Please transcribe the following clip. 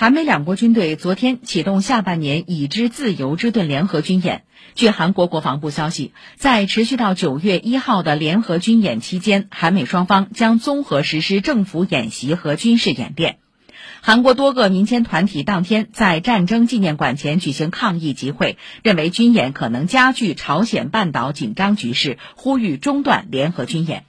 韩美两国军队昨天启动下半年已知自由之盾联合军演。据韩国国防部消息在持续到九月一号的联合军演期间韩美双方将综合实施政府演习和军事演练韩国多个民间团体当天在战争纪念馆前举行抗议集会认为军演可能加剧朝鲜半岛紧张局势呼吁中断联合军演。